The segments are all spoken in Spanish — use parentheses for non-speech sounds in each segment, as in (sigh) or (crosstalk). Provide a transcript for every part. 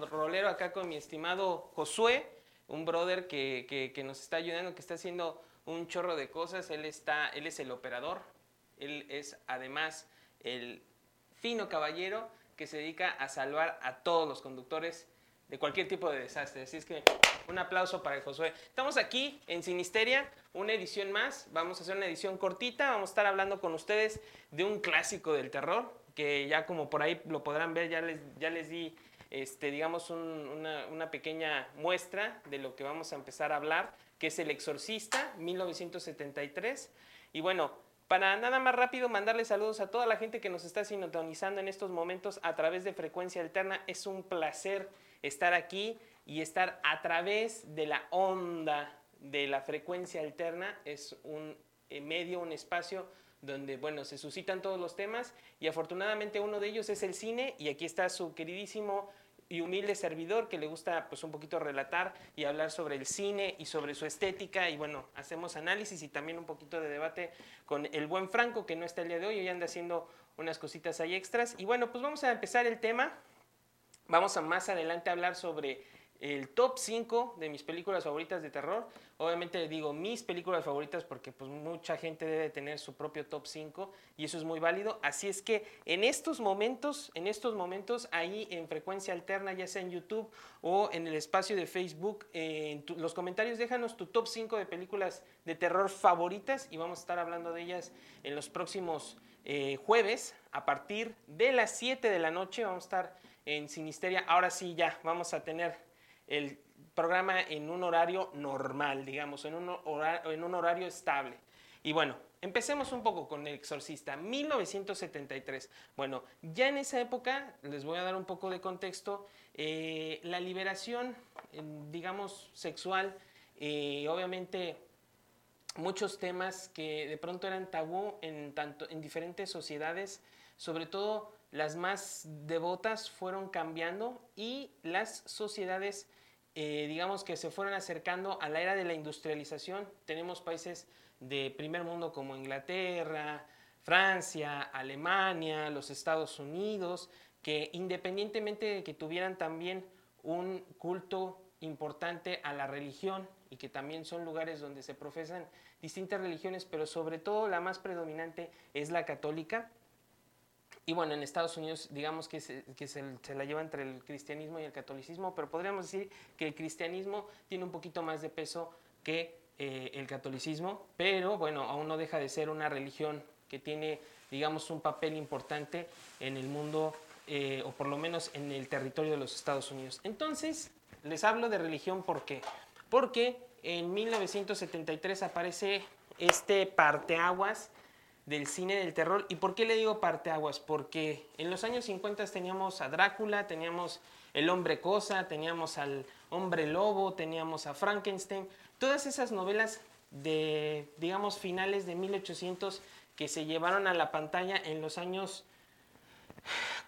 rollero acá con mi estimado Josué, un brother que, que- nos está ayudando, que está haciendo un chorro de cosas. Él, está, él es el operador, él es además el fino caballero que se dedica a salvar a todos los conductores de cualquier tipo de desastre. Así es que un aplauso para Josué. Estamos aquí en Sinisteria, una edición más. Vamos a hacer una edición cortita. Vamos a estar hablando con ustedes de un clásico del terror, que ya como por ahí lo podrán ver, ya les, ya les di, este, digamos, un- una, una pequeña muestra de lo que vamos a empezar a hablar, que es El Exorcista, 1973. Y bueno, para nada más rápido mandarle saludos a toda la gente que nos está sintonizando en estos momentos a través de Frecuencia Alterna. Es un placer estar aquí y estar a través de la onda de la frecuencia alterna. Es un eh, medio, un espacio donde, bueno, se suscitan todos los temas y afortunadamente uno de ellos es el cine y aquí está su queridísimo y humilde servidor que le gusta pues un poquito relatar y hablar sobre el cine y sobre su estética. Y bueno, hacemos análisis y también un poquito de debate con el buen Franco que no está el día de hoy, hoy anda haciendo unas cositas ahí extras. Y bueno, pues vamos a empezar el tema. Vamos a más adelante hablar sobre el top 5 de mis películas favoritas de terror. Obviamente digo mis películas favoritas porque pues mucha gente debe tener su propio top 5 y eso es muy válido. Así es que en estos momentos, en estos momentos ahí en frecuencia alterna, ya sea en YouTube o en el espacio de Facebook, en los comentarios déjanos tu top 5 de películas de terror favoritas y vamos a estar hablando de ellas en los próximos eh, jueves a partir de las 7 de la noche. Vamos a estar en Sinisteria. Ahora sí, ya vamos a tener el programa en un horario normal, digamos, en un, horario estable. Y bueno, empecemos un poco con El Exorcista, 1973. Bueno, ya en esa época, les voy a dar un poco de contexto, eh, la liberación, digamos, sexual, eh, obviamente muchos temas que de pronto eran tabú en, tanto, en diferentes sociedades, sobre todo las más devotas fueron cambiando y las sociedades, eh, digamos que se fueron acercando a la era de la industrialización. Tenemos países de primer mundo como Inglaterra, Francia, Alemania, los Estados Unidos, que independientemente de que tuvieran también un culto importante a la religión y que también son lugares donde se profesan distintas religiones, pero sobre todo la más predominante es la católica. Y bueno, en Estados Unidos digamos que, se, que se, se la lleva entre el cristianismo y el catolicismo, pero podríamos decir que el cristianismo tiene un poquito más de peso que eh, el catolicismo, pero bueno, aún no deja de ser una religión que tiene, digamos, un papel importante en el mundo, eh, o por lo menos en el territorio de los Estados Unidos. Entonces, les hablo de religión, ¿por qué? Porque en 1973 aparece este parteaguas del cine del terror. ¿Y por qué le digo parteaguas? Porque en los años 50 teníamos a Drácula, teníamos el hombre cosa, teníamos al hombre lobo, teníamos a Frankenstein, todas esas novelas de, digamos, finales de 1800 que se llevaron a la pantalla en los años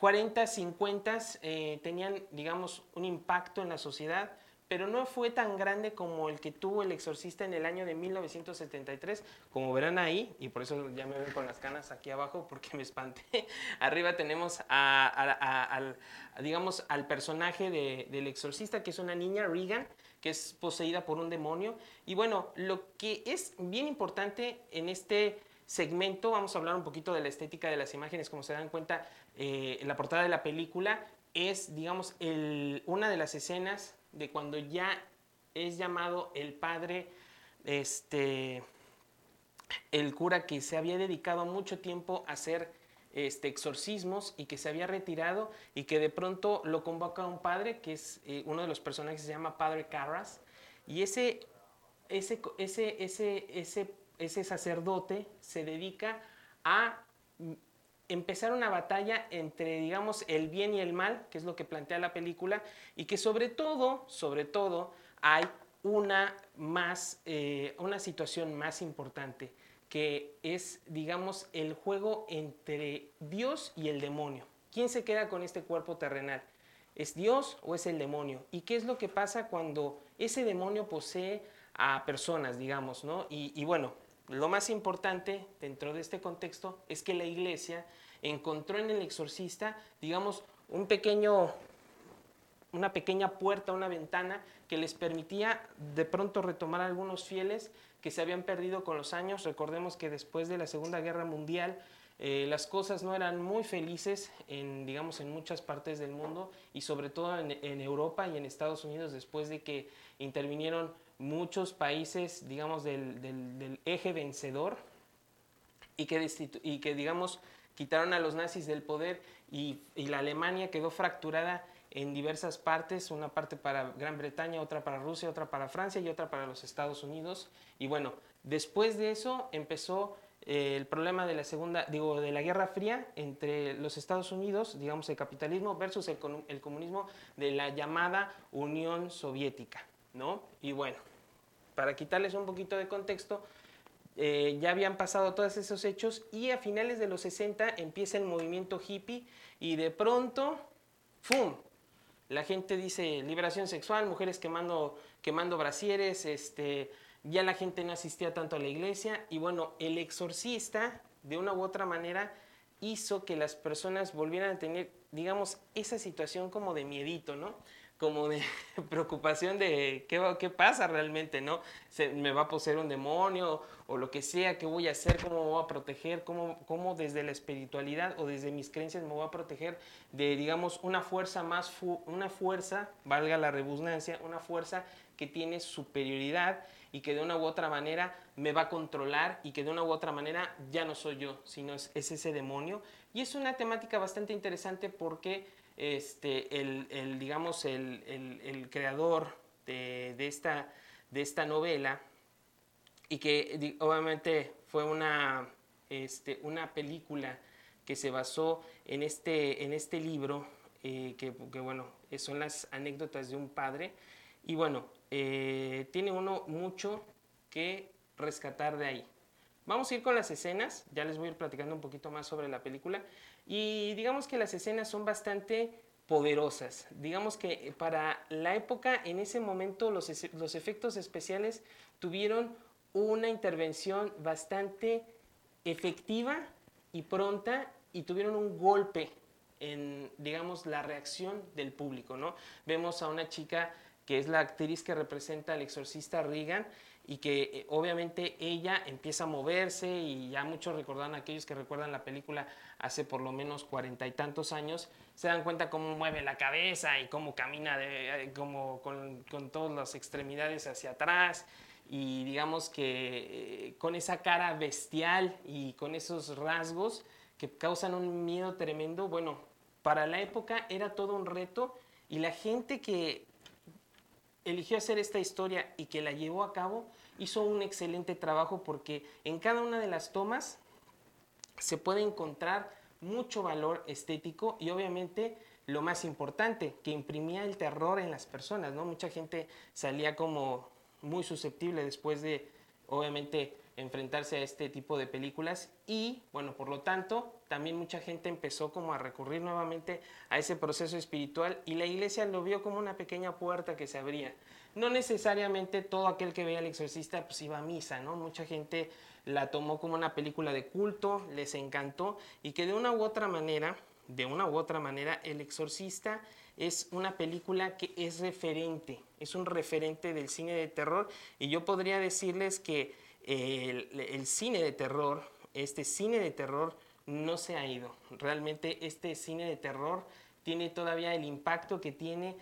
40, 50, eh, tenían, digamos, un impacto en la sociedad, pero no fue tan grande como el que tuvo El Exorcista en el año de 1973, como verán ahí, y por eso ya me ven con las canas aquí abajo porque me espanté. (laughs) Arriba tenemos a, digamos, al personaje de- del Exorcista, que es una niña, Regan, que es poseída por un demonio. Y bueno, lo que es bien importante en este segmento, vamos a hablar un poquito de la estética de las imágenes, como se dan cuenta, eh, en la portada de la película es, digamos, el- una de las escenas de cuando ya es llamado el padre, este, el cura que se había dedicado mucho tiempo a hacer este, exorcismos y que se había retirado y que de pronto lo convoca un padre, que es eh, uno de los personajes se llama Padre Carras, y ese, ese, ese, ese, ese, sacerdote se dedica a empezar una batalla entre, digamos, el bien y el mal, que es lo que plantea la película, y que sobre todo, sobre todo, hay una más, eh, una situación más importante, que es, digamos, el juego entre Dios y el demonio. ¿Quién se queda con este cuerpo terrenal? ¿Es Dios o es el demonio? ¿Y qué es lo que pasa cuando ese demonio posee a personas, digamos, ¿no? Y, y bueno, lo más importante dentro de este contexto es que la iglesia encontró en el exorcista, digamos, un pequeño, una pequeña puerta, una ventana que les permitía de pronto retomar a algunos fieles que se habían perdido con los años. Recordemos que después de la Segunda Guerra Mundial eh, las cosas no eran muy felices en, digamos, en muchas partes del mundo y sobre todo en, Europa y en Estados Unidos después de que intervinieron muchos países, digamos, del, eje vencedor y que, y que, digamos, quitaron a los nazis del poder y, y la Alemania quedó fracturada en diversas partes, una parte para Gran Bretaña, otra para Rusia, otra para Francia y otra para los Estados Unidos. Y bueno, después de eso empezó el problema de la segunda, digo, de la Guerra Fría entre los Estados Unidos, digamos, el capitalismo versus el, comunismo de la llamada Unión Soviética, ¿no? Y bueno, para quitarles un poquito de contexto, eh, ya habían pasado todos esos hechos y a finales de los 60 empieza el movimiento hippie y de pronto, ¡fum! La gente dice liberación sexual, mujeres quemando, quemando brasieres, este, ya la gente no asistía tanto a la iglesia y bueno, el exorcista de una u otra manera hizo que las personas volvieran a tener, digamos, esa situación como de miedito, ¿no? Como de (laughs) preocupación de qué, qué pasa realmente, ¿no? Se, ¿Me va a poseer un demonio o lo que sea? ¿Qué voy a hacer? ¿Cómo me voy a proteger? ¿Cómo, cómo desde la espiritualidad o desde mis creencias me voy a proteger de, digamos, una fuerza más, una fuerza, valga la redundancia, una fuerza que tiene superioridad y que de una u otra manera me va a controlar y que de una u otra manera ya no soy yo, sino es, ese demonio. Y es una temática bastante interesante porque este, el, digamos, el, creador de, esta, de esta novela, y que obviamente fue una, este, una película que se basó en este, en este libro, eh, que, que, bueno, son las anécdotas de un padre. Y bueno, eh, tiene uno mucho que rescatar de ahí. Vamos a ir con las escenas, ya les voy a ir platicando un poquito más sobre la película. Y digamos que las escenas son bastante poderosas. Digamos que para la época, en ese momento, los, los efectos especiales tuvieron una intervención bastante efectiva y pronta y tuvieron un golpe en, digamos, la reacción del público, ¿no? Vemos a una chica que es la actriz que representa al exorcista Regan y que eh, obviamente ella empieza a moverse y ya muchos recordan, aquellos que recuerdan la película hace por lo menos cuarenta y tantos años, se dan cuenta cómo mueve la cabeza y cómo camina de, eh, como con, con todas las extremidades hacia atrás. Y digamos que eh, con esa cara bestial y con esos rasgos que causan un miedo tremendo, bueno, para la época era todo un reto y la gente que eligió hacer esta historia y que la llevó a cabo, hizo un excelente trabajo porque en cada una de las tomas se puede encontrar mucho valor estético y obviamente lo más importante, que imprimía el terror en las personas, ¿no? Mucha gente salía como muy susceptible después de, obviamente, enfrentarse a este tipo de películas y bueno, por lo tanto, también mucha gente empezó como a recurrir nuevamente a ese proceso espiritual y la iglesia lo vio como una pequeña puerta que se abría. No necesariamente todo aquel que veía al exorcista pues iba a misa, ¿no? Mucha gente la tomó como una película de culto, les encantó y que de una u otra manera, de una u otra manera, el exorcista es una película que es referente, es un referente del cine de terror y yo podría decirles que el, cine de terror, este cine de terror no se ha ido. Realmente este cine de terror tiene todavía el impacto que tiene,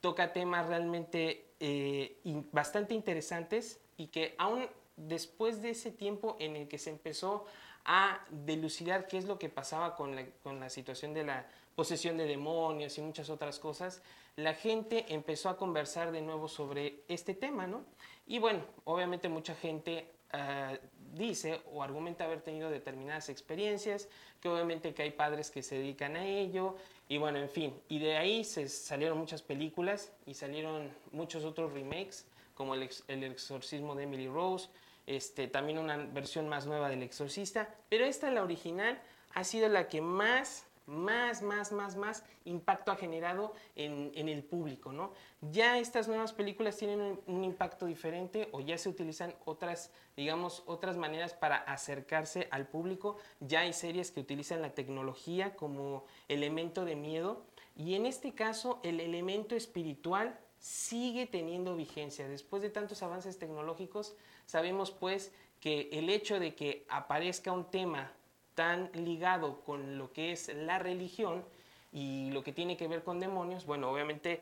toca temas realmente eh, bastante interesantes y que aún después de ese tiempo en el que se empezó a delucidar qué es lo que pasaba con la, con la situación de la posesión de demonios y muchas otras cosas, la gente empezó a conversar de nuevo sobre este tema, ¿no? Y bueno, obviamente mucha gente eh, dice o argumenta haber tenido determinadas experiencias, que obviamente que hay padres que se dedican a ello, y bueno, en fin, y de ahí se salieron muchas películas y salieron muchos otros remakes, como el, el exorcismo de Emily Rose, este, también una versión más nueva del exorcista, pero esta, la original, ha sido la que más más, más, más, más impacto ha generado en, el público, ¿no? Ya estas nuevas películas tienen un, un, impacto diferente o ya se utilizan otras, digamos, otras maneras para acercarse al público. Ya hay series que utilizan la tecnología como elemento de miedo y en este caso el elemento espiritual sigue teniendo vigencia. Después de tantos avances tecnológicos, sabemos pues que el hecho de que aparezca un tema tan ligado con lo que es la religión y lo que tiene que ver con demonios, bueno, obviamente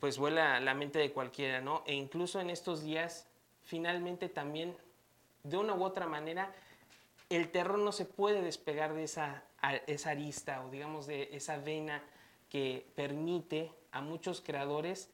pues vuela la mente de cualquiera, ¿no? E incluso en estos días, finalmente también, de una u otra manera, el terror no se puede despegar de esa, esa arista o digamos de esa vena que permite a muchos creadores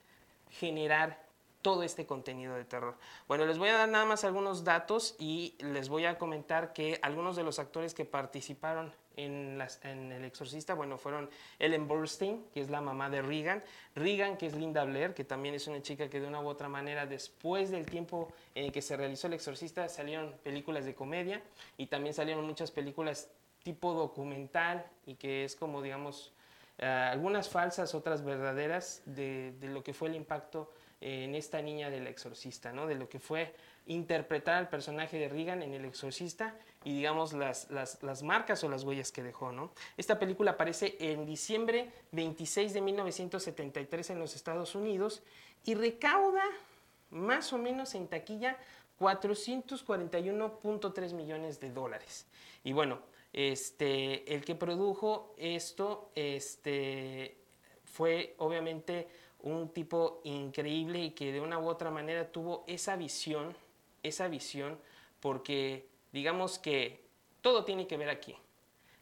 generar todo este contenido de terror. Bueno, les voy a dar nada más algunos datos y les voy a comentar que algunos de los actores que participaron en, en, El Exorcista, bueno, fueron Ellen Burstyn, que es la mamá de Regan, Regan, que es Linda Blair, que también es una chica que de una u otra manera, después del tiempo en el que se realizó El Exorcista, salieron películas de comedia y también salieron muchas películas tipo documental y que es como, digamos, eh, algunas falsas, otras verdaderas de, de lo que fue el impacto en esta niña del exorcista, ¿no? de lo que fue interpretar al personaje de Regan en El Exorcista y digamos las, las, marcas o las huellas que dejó. ¿no? Esta película aparece en diciembre 26 de 1973 en los Estados Unidos y recauda más o menos en taquilla 441.3 millones de dólares. Y bueno, este, el que produjo esto este, fue obviamente un tipo increíble y que de una u otra manera tuvo esa visión, esa visión, porque digamos que todo tiene que ver aquí.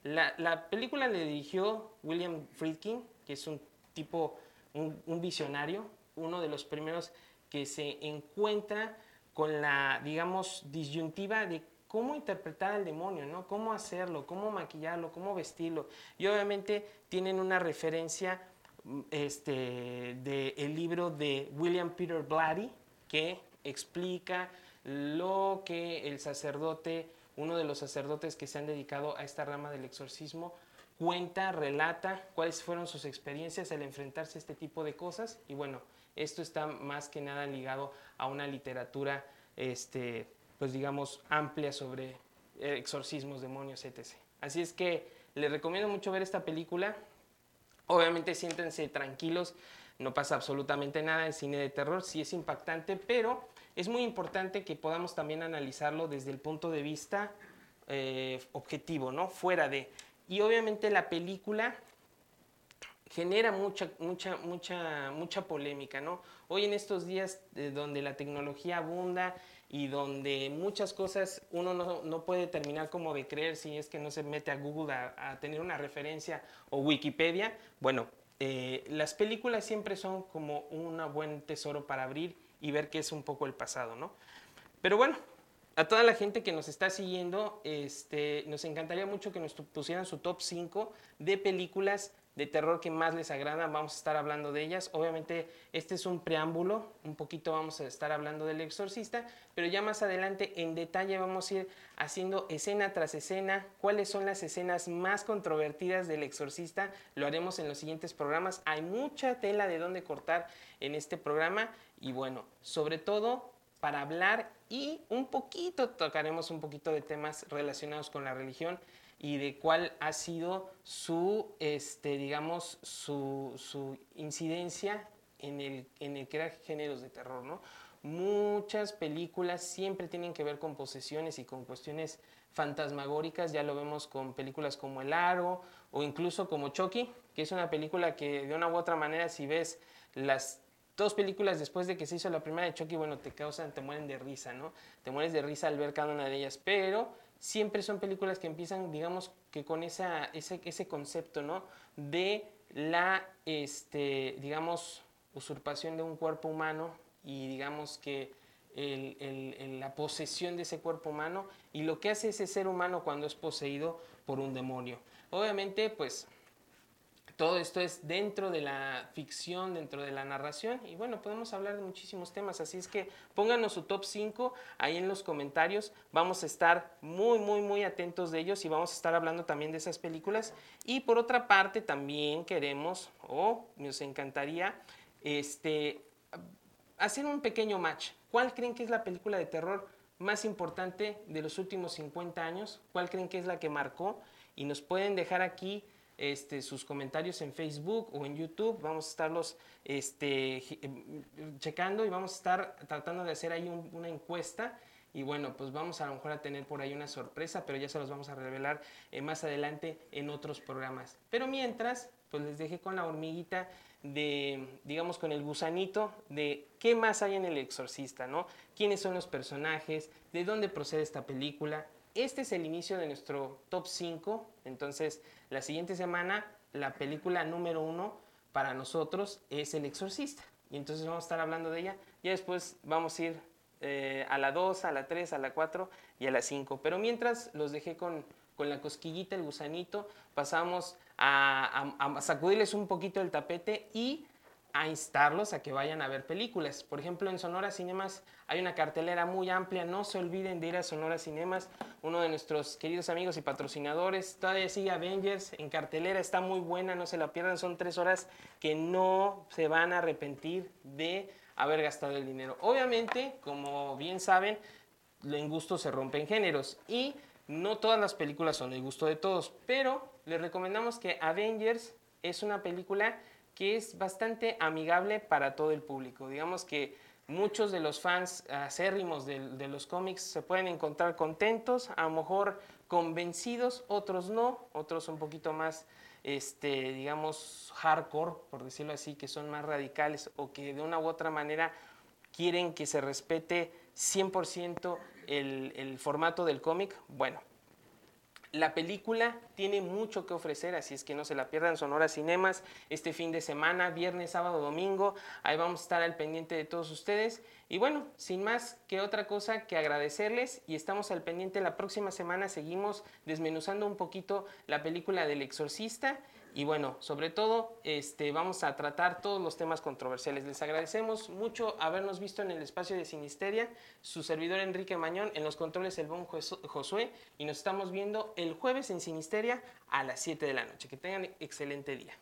La, película le dirigió William Friedkin, que es un tipo, un, un visionario, uno de los primeros que se encuentra con la, digamos, disyuntiva de cómo interpretar al demonio, ¿no? Cómo hacerlo, cómo maquillarlo, cómo vestirlo. Y obviamente tienen una referencia este, del libro de William Peter Blatty, que explica lo que el sacerdote, uno de los sacerdotes que se han dedicado a esta rama del exorcismo, cuenta, relata cuáles fueron sus experiencias al enfrentarse a este tipo de cosas. Y bueno, esto está más que nada ligado a una literatura, este, pues digamos, amplia sobre exorcismos, demonios, etc. Así es que les recomiendo mucho ver esta película. Obviamente siéntense tranquilos, no pasa absolutamente nada, el cine de terror sí es impactante, pero es muy importante que podamos también analizarlo desde el punto de vista eh, objetivo, ¿no? Fuera de. Y obviamente la película genera mucha, mucha, mucha, mucha polémica, ¿no? Hoy en estos días eh, donde la tecnología abunda y donde muchas cosas uno no, puede terminar como de creer si es que no se mete a Google a, tener una referencia o Wikipedia. Bueno, eh, las películas siempre son como un buen tesoro para abrir y ver qué es un poco el pasado, ¿no? Pero bueno, a toda la gente que nos está siguiendo, este, nos encantaría mucho que nos pusieran su top 5 de películas de terror que más les agrada, vamos a estar hablando de ellas. Obviamente este es un preámbulo, un poquito vamos a estar hablando del exorcista, pero ya más adelante en detalle vamos a ir haciendo escena tras escena, cuáles son las escenas más controvertidas del exorcista, lo haremos en los siguientes programas. Hay mucha tela de dónde cortar en este programa y bueno, sobre todo para hablar y un poquito tocaremos un poquito de temas relacionados con la religión y de cuál ha sido su, este, digamos, su, su incidencia en el, en el crear géneros de terror, ¿no? Muchas películas siempre tienen que ver con posesiones y con cuestiones fantasmagóricas, ya lo vemos con películas como El Aro o incluso como Chucky, que es una película que de una u otra manera si ves las dos películas después de que se hizo la primera de Chucky, bueno, te causan, te mueren de risa, ¿no? Te mueres de risa al ver cada una de ellas, pero siempre son películas que empiezan, digamos, que con esa, ese, ese concepto, ¿no? De la, este, digamos, usurpación de un cuerpo humano y digamos que el, la posesión de ese cuerpo humano y lo que hace ese ser humano cuando es poseído por un demonio. Obviamente, pues, todo esto es dentro de la ficción, dentro de la narración y bueno, podemos hablar de muchísimos temas, así es que pónganos su top 5 ahí en los comentarios, vamos a estar muy, muy, muy atentos de ellos y vamos a estar hablando también de esas películas y por otra parte también queremos o nos encantaría este, hacer un pequeño match. ¿Cuál creen que es la película de terror más importante de los últimos 50 años? ¿Cuál creen que es la que marcó? Y nos pueden dejar aquí este, sus comentarios en Facebook o en YouTube. Vamos a estarlos este, em, checando y vamos a estar tratando de hacer ahí una encuesta. Y bueno, pues vamos a lo mejor a tener por ahí una sorpresa, pero ya se los vamos a revelar eh, más adelante en otros programas. Pero mientras, pues les dejé con la hormiguita de, digamos, con el gusanito de qué más hay en El Exorcista, ¿no? ¿Quiénes son los personajes? ¿De dónde procede esta película? Este es el inicio de nuestro top 5, entonces la siguiente semana, la película número uno para nosotros es El Exorcista. Y entonces vamos a estar hablando de ella. Y después vamos a ir eh, a la 2, a la 3, a la 4 y a la 5. Pero mientras los dejé con, con la cosquillita, el gusanito, pasamos a, a, a sacudirles un poquito el tapete y a instarlos a que vayan a ver películas. Por ejemplo, en Sonora Cinemas hay una cartelera muy amplia. No se olviden de ir a Sonora Cinemas, uno de nuestros queridos amigos y patrocinadores. Todavía sigue Avengers en cartelera, está muy buena, no se la pierdan. Son tres horas que no se van a arrepentir de haber gastado el dinero. Obviamente, como bien saben, en gusto se rompen géneros y no todas las películas son del gusto de todos, pero les recomendamos que Avengers es una película que es bastante amigable para todo el público. Digamos que muchos de los fans acérrimos de, los cómics se pueden encontrar contentos, a lo mejor convencidos, otros no, otros un poquito más, este, digamos, hardcore, por decirlo así, que son más radicales o que de una u otra manera quieren que se respete 100% el, el formato del cómic. Bueno, la película tiene mucho que ofrecer, así es que no se la pierdan. Sonora Cinemas este fin de semana, viernes, sábado, domingo. Ahí vamos a estar al pendiente de todos ustedes. Y bueno, sin más que otra cosa que agradecerles y estamos al pendiente la próxima semana. Seguimos desmenuzando un poquito la película del exorcista y bueno, sobre todo este, vamos a tratar todos los temas controversiales. Les agradecemos mucho habernos visto en el espacio de Sinisteria, su servidor Enrique Mañón, en los controles el buen Josué, y nos estamos viendo el jueves en Sinisteria a las 7 de la noche. Que tengan excelente día.